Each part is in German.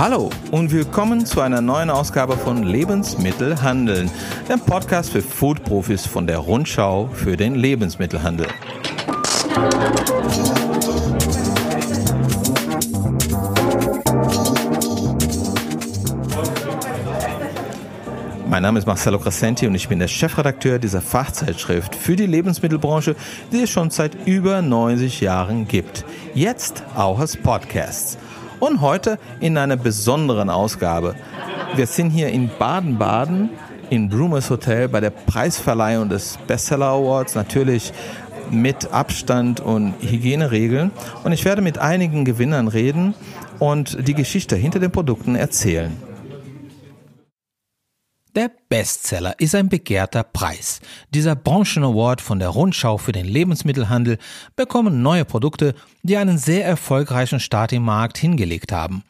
Hallo und willkommen zu einer neuen Ausgabe von Lebensmittel handeln, dem Podcast für Foodprofis von der Rundschau für den Lebensmittelhandel. Mein Name ist Marcelo Crescenti und ich bin der Chefredakteur dieser Fachzeitschrift für die Lebensmittelbranche, die es schon seit über 90 Jahren gibt. Jetzt auch als Podcast und heute in einer besonderen Ausgabe. Wir sind hier in Baden-Baden im Brumers Hotel bei der Preisverleihung des Bestseller Awards, natürlich mit Abstand und Hygieneregeln. Und ich werde mit einigen Gewinnern reden und die Geschichte hinter den Produkten erzählen. Der Bestseller ist ein begehrter Preis. Dieser Branchen-Award von der Rundschau für den Lebensmittelhandel bekommen neue Produkte, die einen sehr erfolgreichen Start im Markt hingelegt haben.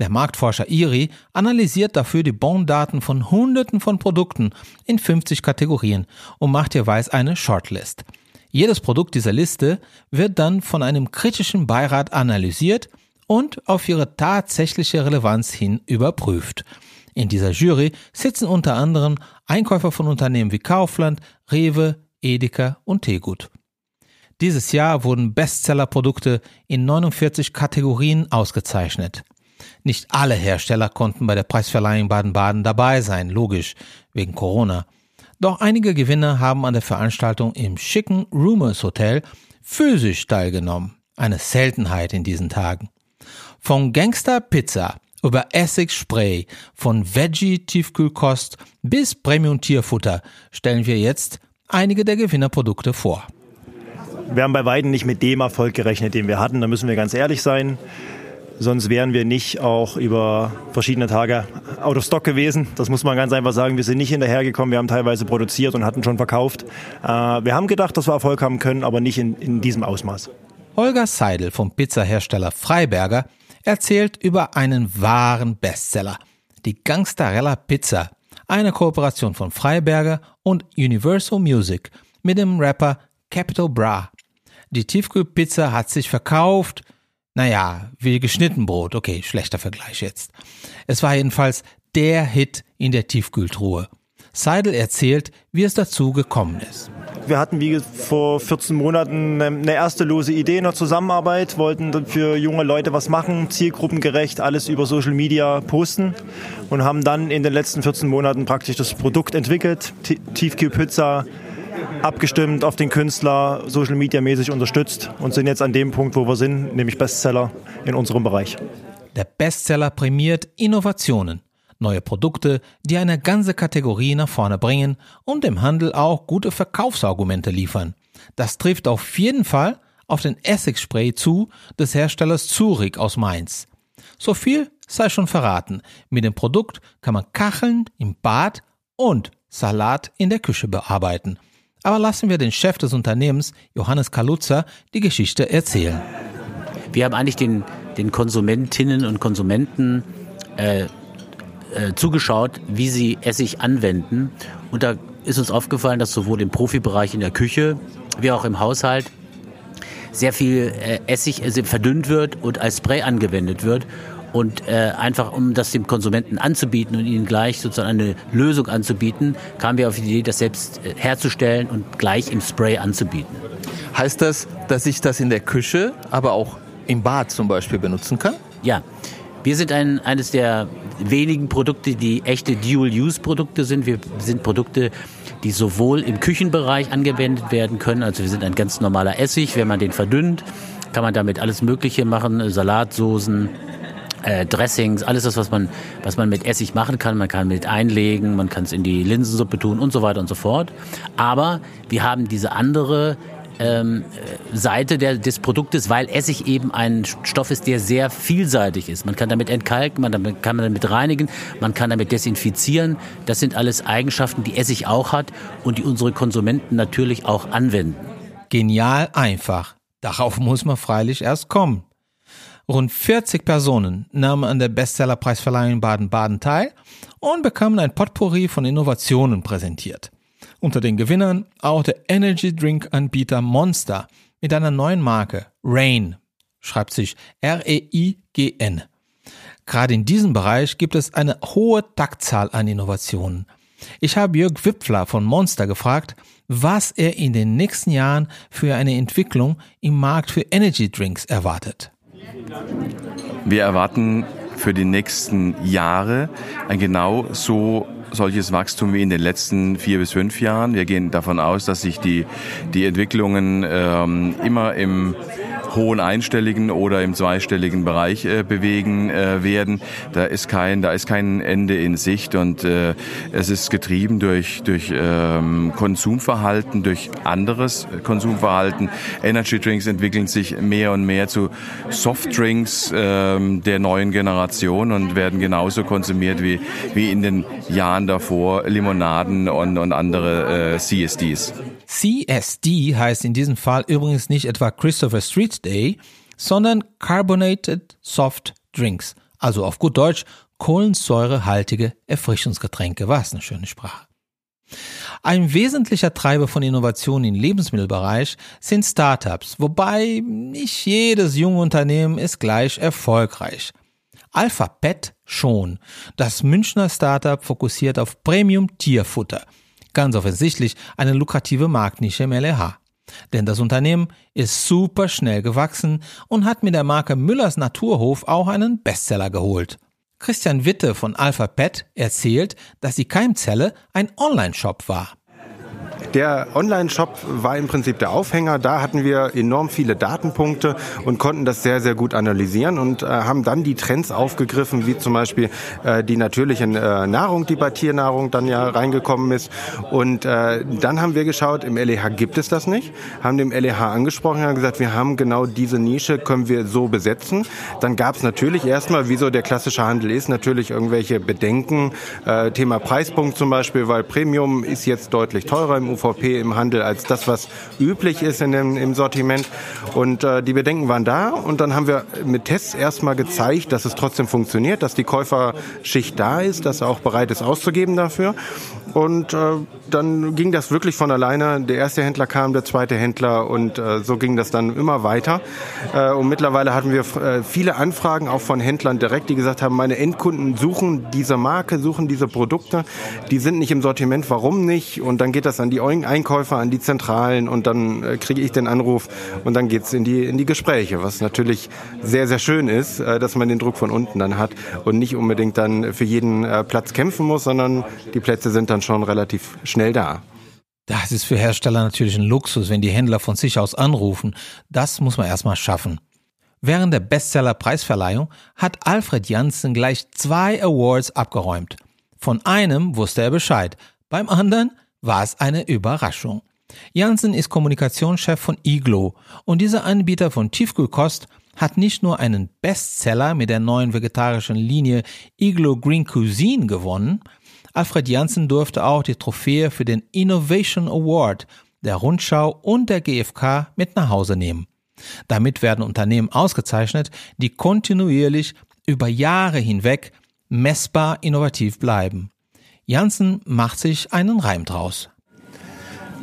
Der Marktforscher IRI analysiert dafür die Bondaten von Hunderten von Produkten in 50 Kategorien und macht jeweils eine Shortlist. Jedes Produkt dieser Liste wird dann von einem kritischen Beirat analysiert und auf ihre tatsächliche Relevanz hin überprüft. In dieser Jury sitzen unter anderem Einkäufer von Unternehmen wie Kaufland, Rewe, Edeka und Tegut. Dieses Jahr wurden Bestsellerprodukte in 49 Kategorien ausgezeichnet. Nicht alle Hersteller konnten bei der Preisverleihung Baden-Baden dabei sein, logisch, wegen Corona. Doch einige Gewinner haben an der Veranstaltung im schicken Rumors Hotel physisch teilgenommen. Eine Seltenheit in diesen Tagen. Von Gangster Pizza über Essigspray, von Veggie-Tiefkühlkost bis Premium-Tierfutter stellen wir jetzt einige der Gewinnerprodukte vor. Wir haben bei Weiden nicht mit dem Erfolg gerechnet, den wir hatten, da müssen wir ganz ehrlich sein. Sonst wären wir nicht auch über verschiedene Tage out of stock gewesen. Das muss man ganz einfach sagen. Wir sind nicht hinterhergekommen. Wir haben teilweise produziert und hatten schon verkauft. Äh, wir haben gedacht, dass wir Erfolg haben können, aber nicht in, in diesem Ausmaß. Holger Seidel vom Pizzahersteller Freiberger erzählt über einen wahren Bestseller. Die Gangsterella Pizza, eine Kooperation von Freiberger und Universal Music mit dem Rapper Capital Bra. Die Tiefkühlpizza hat sich verkauft, naja, wie geschnitten Brot. Okay, schlechter Vergleich jetzt. Es war jedenfalls der Hit in der Tiefkühltruhe. Seidel erzählt, wie es dazu gekommen ist. Wir hatten wie vor 14 Monaten eine erste lose Idee in der Zusammenarbeit, wollten für junge Leute was machen, zielgruppengerecht, alles über Social Media posten und haben dann in den letzten 14 Monaten praktisch das Produkt entwickelt, Tiefkühlpizza, abgestimmt auf den Künstler, Social Media mäßig unterstützt und sind jetzt an dem Punkt, wo wir sind, nämlich Bestseller in unserem Bereich. Der Bestseller prämiert Innovationen neue Produkte, die eine ganze Kategorie nach vorne bringen und dem Handel auch gute Verkaufsargumente liefern. Das trifft auf jeden Fall auf den Essigspray zu des Herstellers Zurich aus Mainz. So viel sei schon verraten. Mit dem Produkt kann man Kacheln im Bad und Salat in der Küche bearbeiten. Aber lassen wir den Chef des Unternehmens, Johannes Kaluza, die Geschichte erzählen. Wir haben eigentlich den, den Konsumentinnen und Konsumenten äh, äh, zugeschaut, wie sie Essig anwenden. Und da ist uns aufgefallen, dass sowohl im Profibereich in der Küche wie auch im Haushalt sehr viel äh, Essig also verdünnt wird und als Spray angewendet wird. Und äh, einfach um das dem Konsumenten anzubieten und ihnen gleich sozusagen eine Lösung anzubieten, kamen wir auf die Idee, das selbst äh, herzustellen und gleich im Spray anzubieten. Heißt das, dass ich das in der Küche, aber auch im Bad zum Beispiel benutzen kann? Ja, wir sind ein, eines der wenigen Produkte, die echte Dual-Use-Produkte sind. Wir sind Produkte, die sowohl im Küchenbereich angewendet werden können. Also wir sind ein ganz normaler Essig. Wenn man den verdünnt, kann man damit alles Mögliche machen. Salatsoßen, äh, Dressings, alles das, was man, was man mit Essig machen kann. Man kann mit einlegen, man kann es in die Linsensuppe tun und so weiter und so fort. Aber wir haben diese andere ähm, Seite der, des Produktes, weil Essig eben ein Stoff ist, der sehr vielseitig ist. Man kann damit entkalken, man damit, kann damit reinigen, man kann damit desinfizieren. Das sind alles Eigenschaften, die Essig auch hat und die unsere Konsumenten natürlich auch anwenden. Genial einfach. Darauf muss man freilich erst kommen. Rund 40 Personen nahmen an der Bestsellerpreisverleihung in Baden-Baden teil und bekamen ein Potpourri von Innovationen präsentiert. Unter den Gewinnern auch der Energy Drink Anbieter Monster mit einer neuen Marke Rain, schreibt sich R-E-I-G-N. Gerade in diesem Bereich gibt es eine hohe Taktzahl an Innovationen. Ich habe Jörg Wipfler von Monster gefragt, was er in den nächsten Jahren für eine Entwicklung im Markt für Energy Drinks erwartet. Wir erwarten für die nächsten Jahre ein genau so solches Wachstum wie in den letzten vier bis fünf Jahren. Wir gehen davon aus, dass sich die, die Entwicklungen ähm, immer im hohen einstelligen oder im zweistelligen Bereich äh, bewegen äh, werden. Da ist kein, da ist kein Ende in Sicht und äh, es ist getrieben durch durch ähm, Konsumverhalten, durch anderes Konsumverhalten. Energy Drinks entwickeln sich mehr und mehr zu Softdrinks ähm, der neuen Generation und werden genauso konsumiert wie wie in den Jahren davor Limonaden und und andere äh, CSDs. CSD heißt in diesem Fall übrigens nicht etwa Christopher Street Day, sondern Carbonated Soft Drinks, also auf gut Deutsch kohlensäurehaltige Erfrischungsgetränke. Was eine schöne Sprache. Ein wesentlicher Treiber von Innovationen im Lebensmittelbereich sind Startups, wobei nicht jedes junge Unternehmen ist gleich erfolgreich. Alpha Pet schon. Das Münchner Startup fokussiert auf Premium Tierfutter – Ganz offensichtlich eine lukrative Marktnische im LEH. Denn das Unternehmen ist super schnell gewachsen und hat mit der Marke Müllers Naturhof auch einen Bestseller geholt. Christian Witte von Alpha Pet erzählt, dass die Keimzelle ein Online-Shop war. Der Online-Shop war im Prinzip der Aufhänger. Da hatten wir enorm viele Datenpunkte und konnten das sehr, sehr gut analysieren und äh, haben dann die Trends aufgegriffen, wie zum Beispiel äh, die natürliche äh, Nahrung, die bei Tiernahrung dann ja reingekommen ist. Und äh, dann haben wir geschaut, im LEH gibt es das nicht, haben dem LEH angesprochen, haben gesagt, wir haben genau diese Nische, können wir so besetzen. Dann gab es natürlich erstmal, wie so der klassische Handel ist, natürlich irgendwelche Bedenken. Äh, Thema Preispunkt zum Beispiel, weil Premium ist jetzt deutlich teurer im UVP im Handel als das, was üblich ist in dem, im Sortiment. Und äh, die Bedenken waren da und dann haben wir mit Tests erstmal gezeigt, dass es trotzdem funktioniert, dass die Käuferschicht da ist, dass er auch bereit ist auszugeben dafür. Und äh, dann ging das wirklich von alleine. Der erste Händler kam, der zweite Händler und äh, so ging das dann immer weiter. Äh, und mittlerweile hatten wir äh, viele Anfragen auch von Händlern direkt, die gesagt haben, meine Endkunden suchen diese Marke, suchen diese Produkte. Die sind nicht im Sortiment, warum nicht? Und dann geht das an die Einkäufer, an die Zentralen und dann äh, kriege ich den Anruf und dann geht's in die, in die Gespräche, was natürlich sehr, sehr schön ist, äh, dass man den Druck von unten dann hat und nicht unbedingt dann für jeden äh, Platz kämpfen muss, sondern die Plätze sind dann schon relativ schnell da. Das ist für Hersteller natürlich ein Luxus, wenn die Händler von sich aus anrufen. Das muss man erstmal schaffen. Während der Bestseller-Preisverleihung hat Alfred Janssen gleich zwei Awards abgeräumt. Von einem wusste er Bescheid, beim anderen war es eine Überraschung. Janssen ist Kommunikationschef von Iglo und dieser Anbieter von Tiefkühlkost hat nicht nur einen Bestseller mit der neuen vegetarischen Linie Iglo Green Cuisine gewonnen, Alfred Janssen durfte auch die Trophäe für den Innovation Award der Rundschau und der GfK mit nach Hause nehmen. Damit werden Unternehmen ausgezeichnet, die kontinuierlich über Jahre hinweg messbar innovativ bleiben. Janssen macht sich einen Reim draus.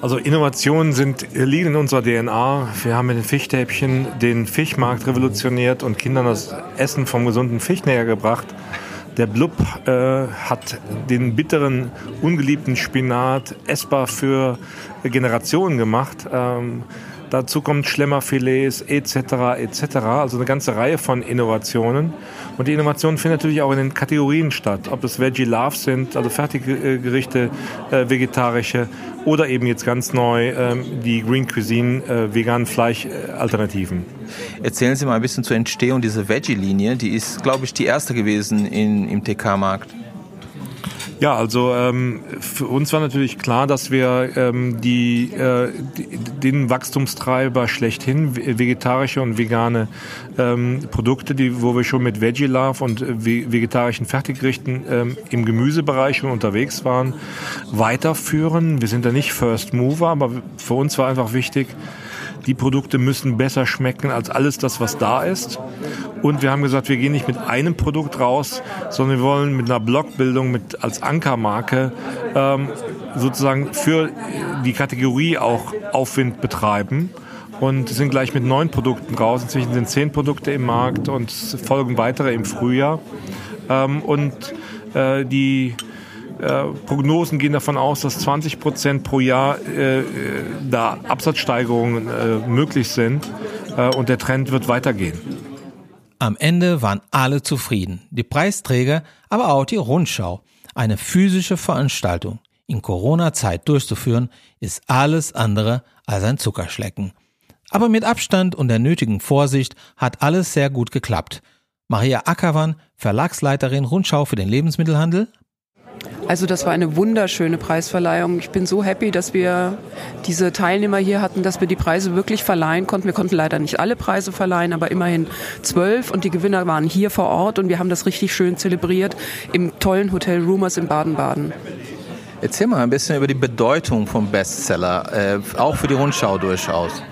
Also Innovationen sind, liegen in unserer DNA. Wir haben mit den Fichthäppchen den Fischmarkt revolutioniert und Kindern das Essen vom gesunden Fisch näher gebracht. Der Blub äh, hat den bitteren, ungeliebten Spinat essbar für Generationen gemacht. Ähm, Dazu kommt Schlemmerfilets etc. etc. Also eine ganze Reihe von Innovationen. Und die Innovationen finden natürlich auch in den Kategorien statt. Ob es Veggie Love sind, also Fertiggerichte, äh, vegetarische oder eben jetzt ganz neu äh, die Green Cuisine, äh, veganen Fleischalternativen. Erzählen Sie mal ein bisschen zur Entstehung dieser Veggie-Linie. Die ist, glaube ich, die erste gewesen in, im TK-Markt. Ja, also ähm, für uns war natürlich klar, dass wir ähm, die, äh, den Wachstumstreiber schlechthin, vegetarische und vegane ähm, Produkte, die, wo wir schon mit Veggie Love und vegetarischen Fertiggerichten ähm, im Gemüsebereich schon unterwegs waren, weiterführen. Wir sind da nicht First Mover, aber für uns war einfach wichtig, die Produkte müssen besser schmecken als alles das, was da ist. Und wir haben gesagt, wir gehen nicht mit einem Produkt raus, sondern wir wollen mit einer Blockbildung mit als Ankermarke ähm, sozusagen für die Kategorie auch Aufwind betreiben und sind gleich mit neun Produkten raus. Inzwischen sind zehn Produkte im Markt und folgen weitere im Frühjahr. Ähm, und äh, die äh, Prognosen gehen davon aus, dass 20 Prozent pro Jahr äh, da Absatzsteigerungen äh, möglich sind äh, und der Trend wird weitergehen. Am Ende waren alle zufrieden, die Preisträger, aber auch die Rundschau. Eine physische Veranstaltung in Corona-Zeit durchzuführen, ist alles andere als ein Zuckerschlecken. Aber mit Abstand und der nötigen Vorsicht hat alles sehr gut geklappt. Maria Ackermann, Verlagsleiterin Rundschau für den Lebensmittelhandel, also das war eine wunderschöne Preisverleihung. Ich bin so happy, dass wir diese Teilnehmer hier hatten, dass wir die Preise wirklich verleihen konnten. Wir konnten leider nicht alle Preise verleihen, aber immerhin zwölf und die Gewinner waren hier vor Ort und wir haben das richtig schön zelebriert im tollen Hotel Rumors in Baden-Baden. Erzähl mal ein bisschen über die Bedeutung vom Bestseller, äh, auch für die Rundschau durchaus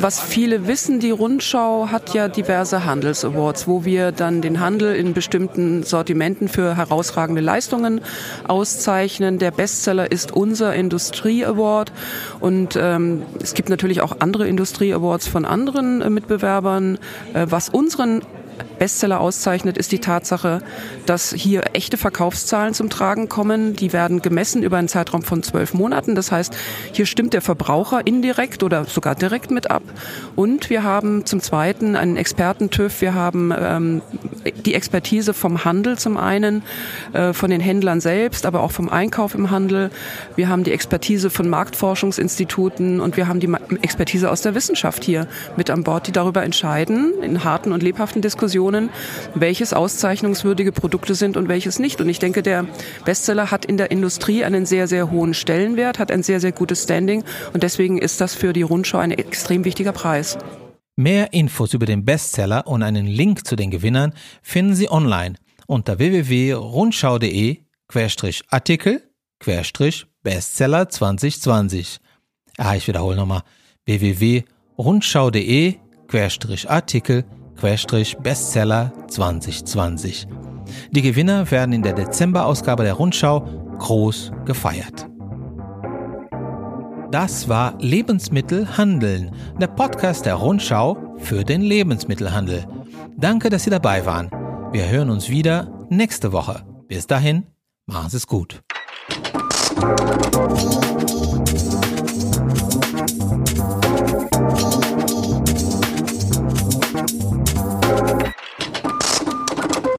was viele wissen, die Rundschau hat ja diverse Handelsawards, wo wir dann den Handel in bestimmten Sortimenten für herausragende Leistungen auszeichnen. Der Bestseller ist unser Industrie Award und ähm, es gibt natürlich auch andere Industrie Awards von anderen äh, Mitbewerbern. Äh, was unseren Bestseller auszeichnet, ist die Tatsache, dass hier echte Verkaufszahlen zum Tragen kommen. Die werden gemessen über einen Zeitraum von zwölf Monaten. Das heißt, hier stimmt der Verbraucher indirekt oder sogar direkt mit ab. Und wir haben zum Zweiten einen Experten-TÜV. Wir haben ähm, die Expertise vom Handel zum einen, äh, von den Händlern selbst, aber auch vom Einkauf im Handel. Wir haben die Expertise von Marktforschungsinstituten und wir haben die Expertise aus der Wissenschaft hier mit an Bord, die darüber entscheiden, in harten und lebhaften Diskussionen, welches auszeichnungswürdige Produkte sind und welches nicht. Und ich denke, der Bestseller hat in der Industrie einen sehr, sehr hohen Stellenwert, hat ein sehr, sehr gutes Standing und deswegen ist das für die Rundschau ein extrem wichtiger Preis. Mehr Infos über den Bestseller und einen Link zu den Gewinnern finden Sie online unter www.rundschau.de-artikel Bestseller 2020. Ah, ich wiederhole nochmal www.rundschau.de-artikel Bestseller 2020. Die Gewinner werden in der Dezemberausgabe der Rundschau groß gefeiert. Das war Lebensmittel handeln, der Podcast der Rundschau für den Lebensmittelhandel. Danke, dass Sie dabei waren. Wir hören uns wieder nächste Woche. Bis dahin, machen Sie es gut.